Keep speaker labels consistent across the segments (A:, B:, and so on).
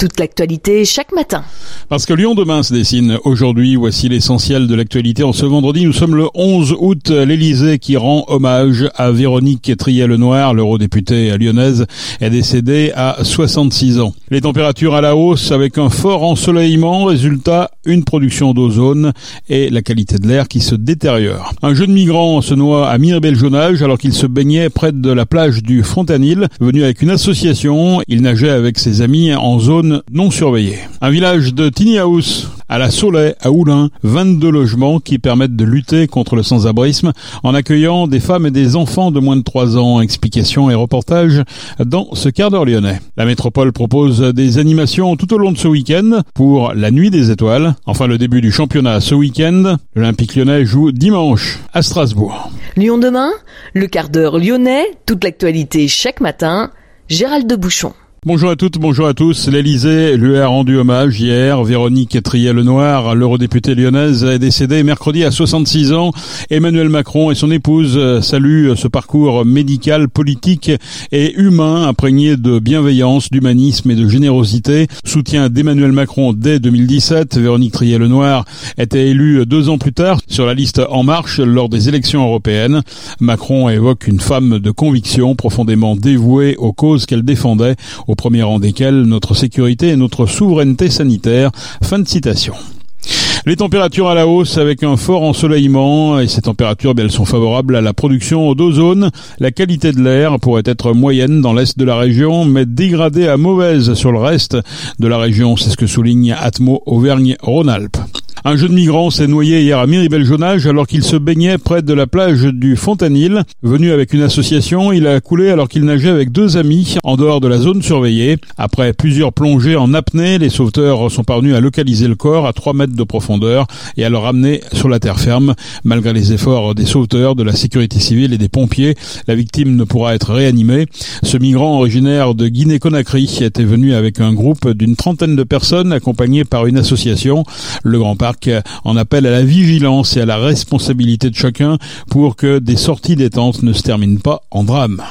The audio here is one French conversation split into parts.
A: toute l'actualité chaque matin.
B: Parce que Lyon demain se dessine aujourd'hui, voici l'essentiel de l'actualité. En ce vendredi, nous sommes le 11 août. L'Elysée qui rend hommage à Véronique Triel-Noir, l'eurodéputée lyonnaise, est décédée à 66 ans. Les températures à la hausse avec un fort ensoleillement. Résultat, une production d'ozone et la qualité de l'air qui se détériore. Un jeune migrant se noie à Mirabel-Jonage alors qu'il se baignait près de la plage du Frontanil. Venu avec une association, il nageait avec ses amis en zone non surveillée. Un village de Tiny House à la Soleil, à Oulin, 22 logements qui permettent de lutter contre le sans-abrisme en accueillant des femmes et des enfants de moins de 3 ans. Explications et reportages dans ce quart d'heure lyonnais. La métropole propose des animations tout au long de ce week-end pour la nuit des étoiles. Enfin, le début du championnat ce week-end. L'Olympique lyonnais joue dimanche à Strasbourg.
A: Lyon demain, le quart d'heure lyonnais, toute l'actualité chaque matin. Gérald de Bouchon.
B: Bonjour à toutes, bonjour à tous. L'Elysée lui a rendu hommage hier. Véronique Triel-Noir, l'eurodéputée lyonnaise, est décédée mercredi à 66 ans. Emmanuel Macron et son épouse saluent ce parcours médical, politique et humain imprégné de bienveillance, d'humanisme et de générosité. Soutien d'Emmanuel Macron dès 2017. Véronique Triel-Noir était élue deux ans plus tard sur la liste En Marche lors des élections européennes. Macron évoque une femme de conviction profondément dévouée aux causes qu'elle défendait au premier rang desquels notre sécurité et notre souveraineté sanitaire. Fin de citation. Les températures à la hausse avec un fort ensoleillement et ces températures bien, elles sont favorables à la production d'ozone. La qualité de l'air pourrait être moyenne dans l'est de la région mais dégradée à mauvaise sur le reste de la région. C'est ce que souligne Atmo Auvergne-Rhône-Alpes. Un jeune migrant s'est noyé hier à Miribel-Jonage alors qu'il se baignait près de la plage du Fontanil. Venu avec une association, il a coulé alors qu'il nageait avec deux amis en dehors de la zone surveillée. Après plusieurs plongées en apnée, les sauveteurs sont parvenus à localiser le corps à 3 mètres de profondeur et à le ramener sur la terre ferme. Malgré les efforts des sauveteurs, de la sécurité civile et des pompiers, la victime ne pourra être réanimée. Ce migrant originaire de Guinée-Conakry était venu avec un groupe d'une trentaine de personnes accompagné par une association. En appelle à la vigilance et à la responsabilité de chacun pour que des sorties détente ne se terminent pas en drame.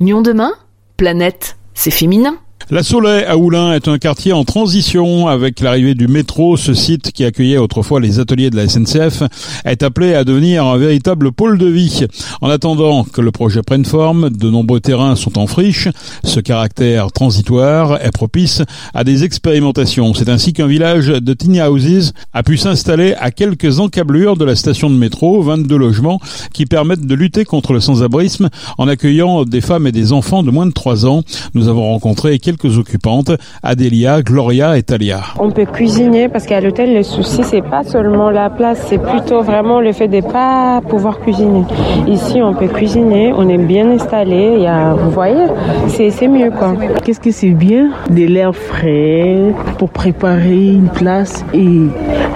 A: Lyon demain? Planète, c'est féminin.
B: La Soleil à Oulin est un quartier en transition avec l'arrivée du métro. Ce site qui accueillait autrefois les ateliers de la SNCF est appelé à devenir un véritable pôle de vie. En attendant que le projet prenne forme, de nombreux terrains sont en friche. Ce caractère transitoire est propice à des expérimentations. C'est ainsi qu'un village de tiny houses a pu s'installer à quelques encablures de la station de métro, 22 logements qui permettent de lutter contre le sans-abrisme en accueillant des femmes et des enfants de moins de 3 ans. Nous avons rencontré quelques quelques occupantes, Adélia, Gloria et Talia.
C: On peut cuisiner parce qu'à l'hôtel, le souci, c'est pas seulement la place, c'est plutôt vraiment le fait de pas pouvoir cuisiner. Ici, on peut cuisiner, on est bien installé, il y a, vous voyez, c'est mieux quoi.
D: Qu'est-ce que c'est bien? De l'air frais pour préparer une place et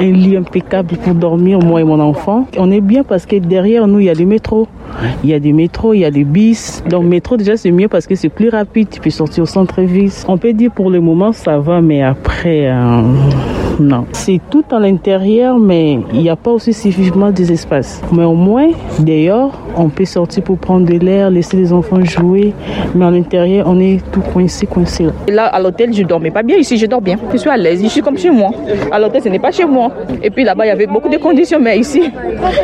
D: un lit impeccable pour dormir, moi et mon enfant. On est bien parce que derrière nous, il y a des métros. Il y a des métros, il y a des bis. Donc métro déjà c'est mieux parce que c'est plus rapide. Tu peux sortir au centre-ville. On peut dire pour le moment ça va, mais après... Euh, non. C'est tout à l'intérieur, mais il n'y a pas aussi suffisamment d'espace. Mais au moins, dehors, on peut sortir pour prendre de l'air, laisser les enfants jouer. Mais à l'intérieur, on est tout coincé, coincé.
E: Là, à l'hôtel, je dormais pas bien. Ici, je dors bien. Je suis à l'aise. Je suis comme chez moi. À l'hôtel, ce n'est pas chez moi. Et puis là-bas, il y avait beaucoup de conditions, mais ici,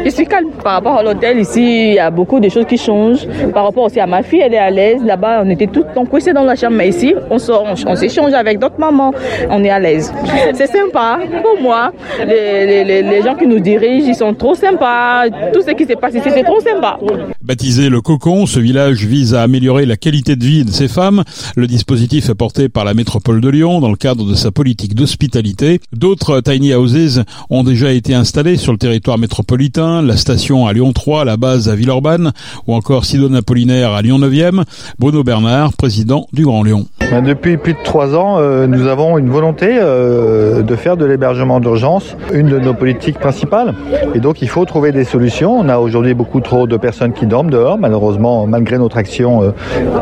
E: je suis calme. Par rapport à l'hôtel, ici, il y a beaucoup de choses qui changent. Par rapport aussi à ma fille, elle est à l'aise. Là-bas, on était tout coincés dans la chambre. Mais ici, on s'échange avec d'autres mamans. On est à l'aise. C'est sympa. Pour moi, les, gens qui nous dirigent, ils sont trop sympas. Tout ce qui s'est passé c'est trop sympa.
B: Baptisé le Cocon, ce village vise à améliorer la qualité de vie de ces femmes. Le dispositif est porté par la métropole de Lyon dans le cadre de sa politique d'hospitalité. D'autres tiny houses ont déjà été installés sur le territoire métropolitain, la station à Lyon 3, la base à Villeurbanne ou encore Sidoine Apollinaire à Lyon 9e. Bruno Bernard, président du Grand Lyon.
F: Ben, depuis plus de trois ans, euh, nous avons une volonté euh, de faire de l'hébergement d'urgence une de nos politiques principales. Et donc il faut trouver des solutions. On a aujourd'hui beaucoup trop de personnes qui dorment dehors, malheureusement, malgré notre action euh,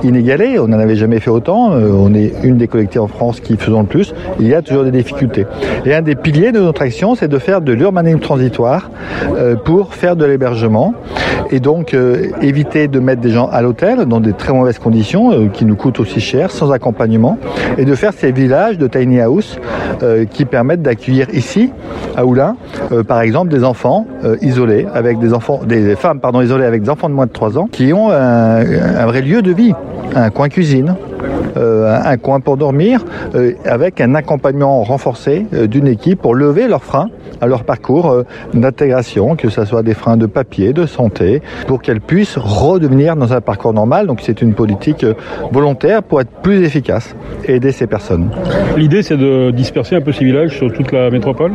F: inégalée. On n'en avait jamais fait autant. On est une des collectivités en France qui faisons le plus. Il y a toujours des difficultés. Et un des piliers de notre action, c'est de faire de l'urbanisme transitoire pour faire de l'hébergement et donc éviter de mettre des gens à l'hôtel dans des très mauvaises conditions qui nous coûtent aussi cher, sans accompagnement, et de faire ces villages de tiny house qui permettent d'accueillir ici, à Oulin, par exemple, des enfants isolés avec des enfants, des femmes pardon isolées avec des enfants de moins de 3 ans qui ont un vrai lieu de vie, un coin cuisine, euh, un coin pour dormir, euh, avec un accompagnement renforcé euh, d'une équipe pour lever leurs freins à leur parcours d'intégration, que ce soit des freins de papier, de santé, pour qu'elles puissent redevenir dans un parcours normal. Donc c'est une politique volontaire pour être plus efficace et aider ces personnes.
B: L'idée c'est de disperser un peu ces villages sur toute la métropole?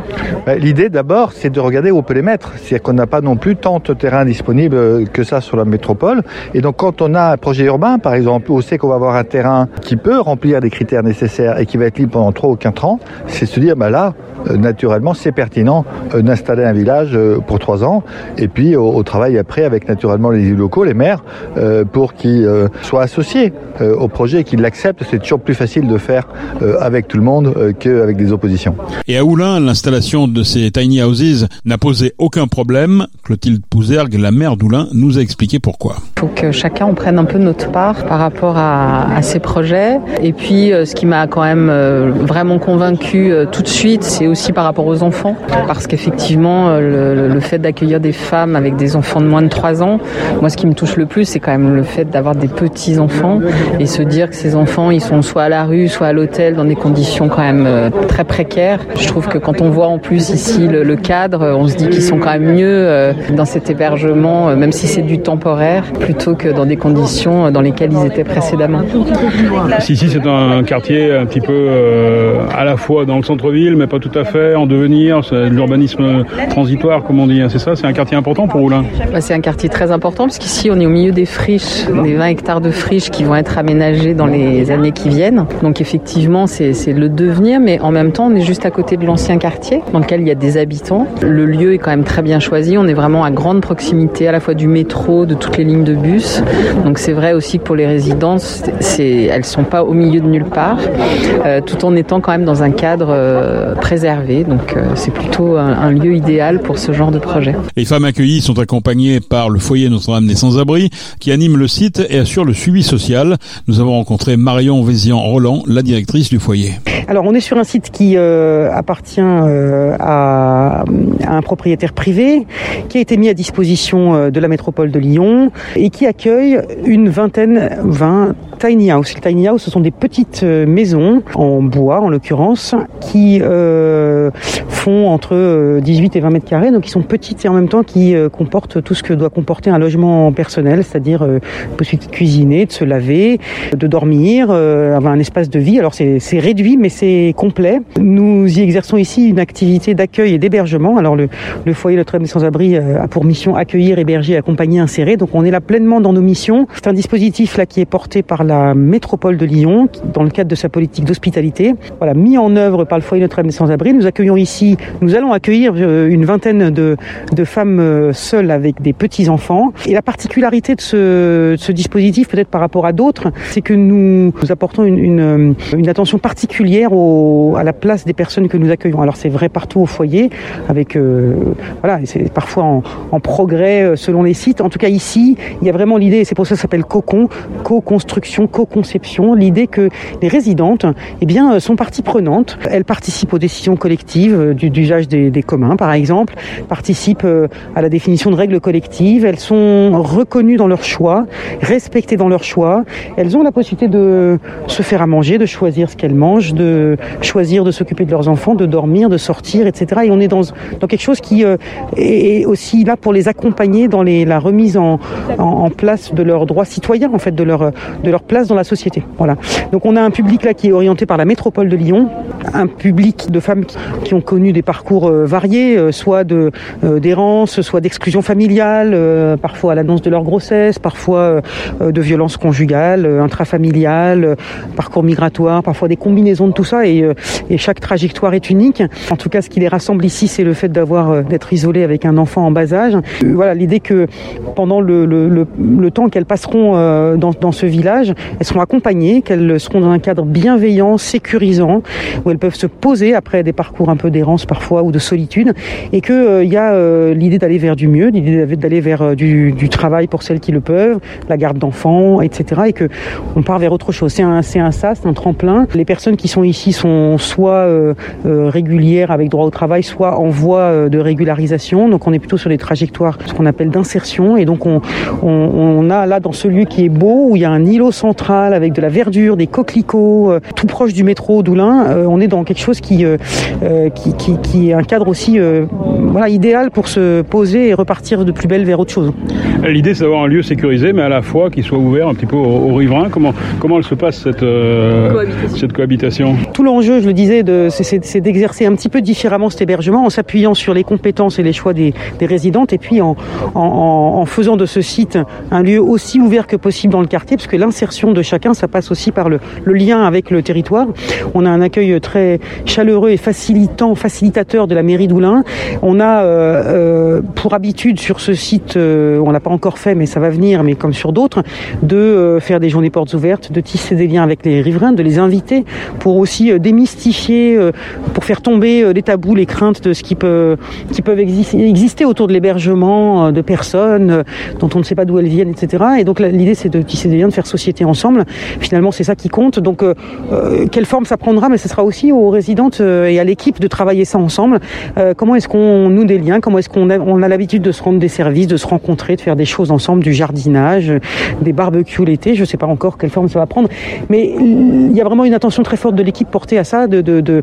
F: Ben, L'idée d'abord c'est de regarder où on peut les mettre. C'est-à-dire qu'on n'a pas non plus tant de terrain disponible que ça sur la métropole. Et donc quand on a un projet urbain par exemple, où on sait qu'on va avoir un terrain qui peut remplir les critères nécessaires et qui va être libre pendant 3 ou 4 ans, c'est se dire, bah là, naturellement, c'est pertinent euh, d'installer un village euh, pour 3 ans et puis au, travail après avec naturellement les élus locaux, les maires, pour qu'ils soient associés au projet et qu'ils l'acceptent. C'est toujours plus facile de faire avec tout le monde qu'avec des oppositions.
B: Et à Oulin, l'installation de ces tiny houses n'a posé aucun problème. Clotilde Pouzergue, la maire d'Oulin, nous a expliqué pourquoi.
G: Il faut que chacun en prenne un peu notre part par rapport à, à ces projets. Et puis, euh, ce qui m'a quand même euh, vraiment convaincu euh, tout de suite, c'est aussi par rapport aux enfants. Parce qu'effectivement, le, le, fait d'accueillir des femmes avec des enfants de moins de 3 ans, moi, ce qui me touche le plus, c'est quand même le fait d'avoir des petits-enfants et se dire que ces enfants, ils sont soit à la rue, soit à l'hôtel, dans des conditions quand même très précaires. Je trouve que quand on voit en plus ici le, cadre, on se dit qu'ils sont quand même mieux dans cet hébergement, même si c'est du temporaire, plutôt que dans des conditions dans lesquelles ils étaient précédemment.
B: Ici, c'est un quartier un petit peu euh, à la fois dans le centre-ville, mais pas tout à en devenir. C'est de l'urbanisme transitoire, comme on dit. Hein, c'est ça C'est un quartier important pour Oulin
G: bah, C'est un quartier très important, parce qu'ici, on est au milieu des friches, des 20 hectares de friches qui vont être aménagés dans les années qui viennent. Donc, effectivement, c'est le devenir, mais en même temps, on est juste à côté de l'ancien quartier, dans lequel il y a des habitants. Le lieu est quand même très bien choisi. On est vraiment à grande proximité, à la fois du métro, de toutes les lignes de bus. Donc, c'est vrai aussi que pour les résidences, elles sont pas au milieu de nulle part, euh, tout en étant quand même dans un cadre euh, préservé. Donc euh, c'est plutôt un, lieu idéal pour ce genre de projet.
B: Les femmes accueillies sont accompagnées par le foyer Notre-Dame des Sans-Abri qui anime le site et assure le suivi social. Nous avant rencontré Marion Vézian-Roland, la directrice du foyer.
H: Alors on est sur un site qui appartient à, un propriétaire privé qui a été mis à disposition de la métropole de Lyon et qui accueille une vingtaine, 20 tiny house. Les tiny house, ce sont des petites euh, maisons en bois, en l'occurrence, qui euh, font entre 18 euh, et 20 mètres carrés, donc qui sont petites et en même temps qui comportent tout ce que doit comporter un logement personnel, c'est-à-dire euh, possibilité de cuisiner, de se laver, de dormir, avoir un espace de vie. Alors c'est réduit, mais c'est complet. Nous y exerçons ici une activité d'accueil et d'hébergement. Alors le, le foyer Notre-Dame des Sans-Abri a pour mission accueillir, héberger, accompagner, insérer. Donc on est là pleinement dans nos missions. C'est un dispositif là qui est porté par la métropole de Lyon, dans le cadre de sa politique d'hospitalité. Voilà, mis en œuvre par le foyer Notre-Dame Sans-Abri. Nous accueillons ici, nous allons accueillir euh, une vingtaine de, femmes euh, seules avec des petits-enfants. Et la particularité de ce, dispositif, peut-être par rapport à d'autres, c'est que nous, apportons une, une, attention particulière à la place des personnes que nous accueillons. Alors c'est vrai partout au foyer, avec euh, voilà, c'est parfois en, en, progrès selon les sites. En tout cas ici, il y a vraiment l'idée, et c'est pour ça que ça s'appelle cocon, co-construction, co-conception, l'idée que les résidentes eh bien, euh, sont partie prenante. Elles participent aux décisions collectives euh, d'usage des, communs, par exemple, participent euh, à la définition de règles collectives. Elles sont reconnues dans leurs choix, respectées dans leurs choix. Elles ont la possibilité de se faire à manger, de choisir ce qu'elles mangent, de choisir de s'occuper de leurs enfants, de dormir, de sortir, etc. Et on est dans, dans quelque chose qui est aussi là pour les accompagner dans la remise en, en, place de leurs droits citoyens, en fait, de leur, de leur place dans la société. Voilà. Donc on a un public là qui est orienté par la métropole de Lyon, un public de femmes qui, ont connu des parcours euh, variés, euh, soit de d'errance, soit d'exclusion familiale, parfois à l'annonce de leur grossesse, parfois de violences conjugales, intrafamiliales, parcours migratoire, parfois des combinaisons de tout ça et, chaque trajectoire est unique. En tout cas, ce qui les rassemble ici, c'est le fait d'avoir d'être isolé avec un enfant en bas âge. Voilà, l'idée que pendant le, temps qu'elles passeront dans ce village, elles seront accompagnées, qu'elles seront dans un cadre bienveillant, sécurisant, où elles peuvent se poser après des parcours un peu d'errance parfois ou de solitude, et qu'il euh, y a euh, l'idée d'aller vers du mieux, l'idée d'aller vers euh, du, travail pour celles qui le peuvent, la garde d'enfants, etc. Et que on part vers autre chose. C'est un, c'est un tremplin. Les personnes qui sont ici sont soit régulières avec droit au travail, soit en voie de régularisation. Donc on est plutôt sur des trajectoires, ce qu'on appelle d'insertion. Et donc on, on, a là dans ce lieu qui est beau, où il y a un îlot central avec de la verdure, des coquelicots, euh, tout proche du métro d'Oulin. Euh, on est dans quelque chose qui, euh, qui, qui, qui, est un cadre aussi voilà, idéal pour se poser et repartir de plus belle vers autre chose.
B: L'idée, c'est d'avoir un lieu sécurisé, mais à la fois qui soit ouvert un petit peu aux, riverains. Comment, comment elle se passe cette, cohabitation. cette cohabitation?
H: Tout l'enjeu, je le disais, c'est d'exercer un petit peu différemment cet hébergement en s'appuyant sur les compétences et les choix des, des résidentes et puis en, en, en, faisant de ce site un lieu aussi ouvert que possible dans le quartier, parce que l'insertion de chacun, ça passe aussi par le, lien avec le territoire. On a un accueil très chaleureux et facilitant, facilitateur de la mairie d'Oulin. On a euh, euh pour habitude sur ce site, euh, on l'a pas encore fait, mais ça va venir, mais comme sur d'autres, de euh, faire des journées portes ouvertes, de tisser des liens avec les riverains, de les inviter pour aussi démystifier, pour faire tomber les tabous, les craintes de ce qui peut, qui peuvent exister autour de l'hébergement de personnes dont on ne sait pas d'où elles viennent, etc. Et donc l'idée c'est de tisser des liens, de faire société ensemble. Finalement, c'est ça qui compte. Donc, euh, euh, quelle forme ça prendra Mais ce sera aussi aux résidentes euh, et à l'équipe de travailler ça ensemble. comment est-ce qu'on noue des liens? Comment est-ce qu'on a, l'habitude de se rendre des services, de se rencontrer, de faire des choses ensemble, du jardinage, des barbecues l'été? Je ne sais pas encore quelle forme ça va prendre, mais il y a vraiment une attention très forte de l'équipe portée à ça, de,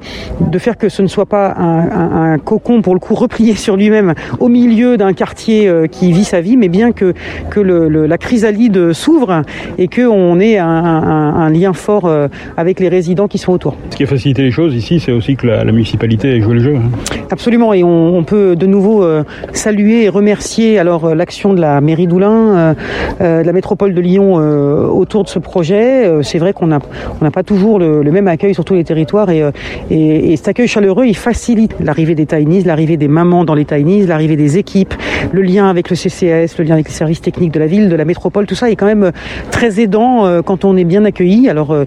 H: faire que ce ne soit pas un, cocon pour le coup replié sur lui-même au milieu d'un quartier qui vit sa vie, mais bien que la chrysalide s'ouvre et qu'on ait un, un, un, lien fort euh, avec les résidents qui sont autour.
B: Ce qui a facilité les choses ici, c'est aussi que la, la, municipalité ait joué le jeu. Hein.
H: Absolument, et on, on, peut de nouveau euh, saluer et remercier alors euh, l'action de la mairie d'Oulin, de la métropole de Lyon autour de ce projet. c'est vrai qu'on n'a on pas toujours le, le, même accueil sur tous les territoires et, et, et cet accueil chaleureux, il facilite l'arrivée des Tainis, l'arrivée des mamans dans les Tainis, l'arrivée des équipes, le lien avec le CCS, le lien avec les services techniques de la ville, de la métropole, tout ça est quand même très aidant euh, quand on est bien accueilli. Alors euh,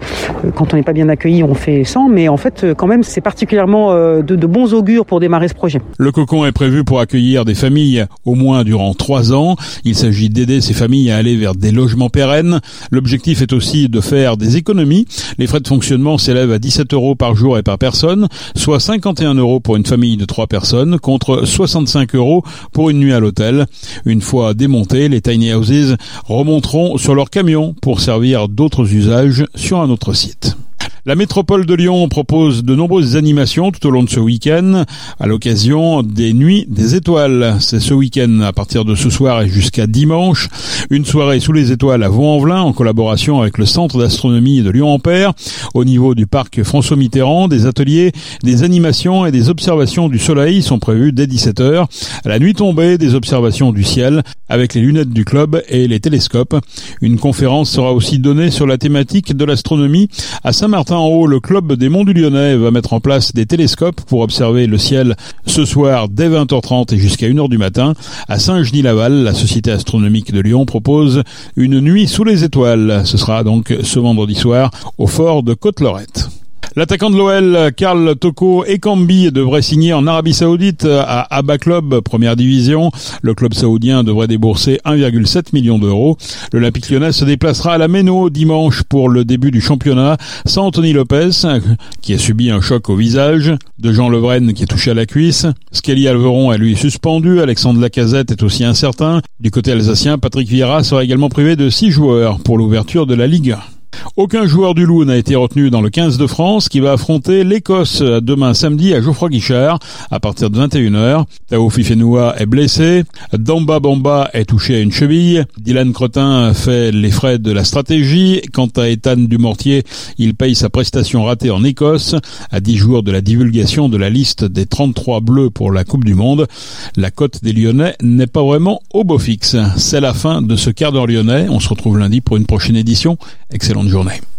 H: quand on n'est pas bien accueilli, on fait sans, mais en fait quand même c'est particulièrement euh, de, de, bons augures pour démarrer ce projet.
B: Le cocon est prévu pour accueillir des familles au moins durant trois ans. Il s'agit d'aider ces familles à aller vers des logements pérennes. L'objectif est aussi de faire des économies. Les frais de fonctionnement s'élèvent à 17 euros par jour et par personne, soit 51 euros pour une famille de trois personnes contre 65 euros pour une nuit à l'hôtel. Une fois démontés, les tiny houses remonteront sur leur camion pour servir d'autres usages sur un autre site. La métropole de Lyon propose de nombreuses animations tout au long de ce week-end à l'occasion des Nuits des Étoiles. C'est ce week-end à partir de ce soir et jusqu'à dimanche. Une soirée sous les étoiles à Vaux-en-Velin en collaboration avec le Centre d'astronomie de Lyon-Ampère. Au niveau du parc François Mitterrand, des ateliers, des animations et des observations du soleil sont prévus dès 17h. À la nuit tombée, des observations du ciel avec les lunettes du club et les télescopes. Une conférence sera aussi donnée sur la thématique de l'astronomie à Saint-Martin en haut, le club des Monts du Lyonnais va mettre en place des télescopes pour observer le ciel ce soir dès 20h30 et jusqu'à 1h du matin. À Saint-Genis-Laval, la Société astronomique de Lyon propose une nuit sous les étoiles. Ce sera donc ce vendredi soir au fort de Côte-Lorette. L'attaquant de l'OL, Karl Toko Ekambi, devrait signer en Arabie Saoudite à Abba Club, première division. Le club saoudien devrait débourser 1,7 million d'euros. L'Olympique lyonnais se déplacera à la Méno dimanche pour le début du championnat sans Anthony Lopez, qui a subi un choc au visage, de Jean Levren qui est touché à la cuisse. Skelly Alveron est lui suspendu. Alexandre Lacazette est aussi incertain. Du côté alsacien, Patrick Vieira sera également privé de six joueurs pour l'ouverture de la Ligue Aucun joueur du Loup n'a été retenu dans le 15 de France qui va affronter l'Écosse demain samedi à Geoffroy Guichard à partir de 21h. Tao Fifenoua est blessé, Damba Bamba est touché à une cheville, Dylan Crotin fait les frais de la stratégie, quant à Ethan Dumortier, il paye sa prestation ratée en Écosse à 10 jours de la divulgation de la liste des 33 bleus pour la Coupe du Monde. La cote des Lyonnais n'est pas vraiment au beau fixe. C'est la fin de ce quart d'heure lyonnais. On se retrouve lundi pour une prochaine édition. Excellente journée.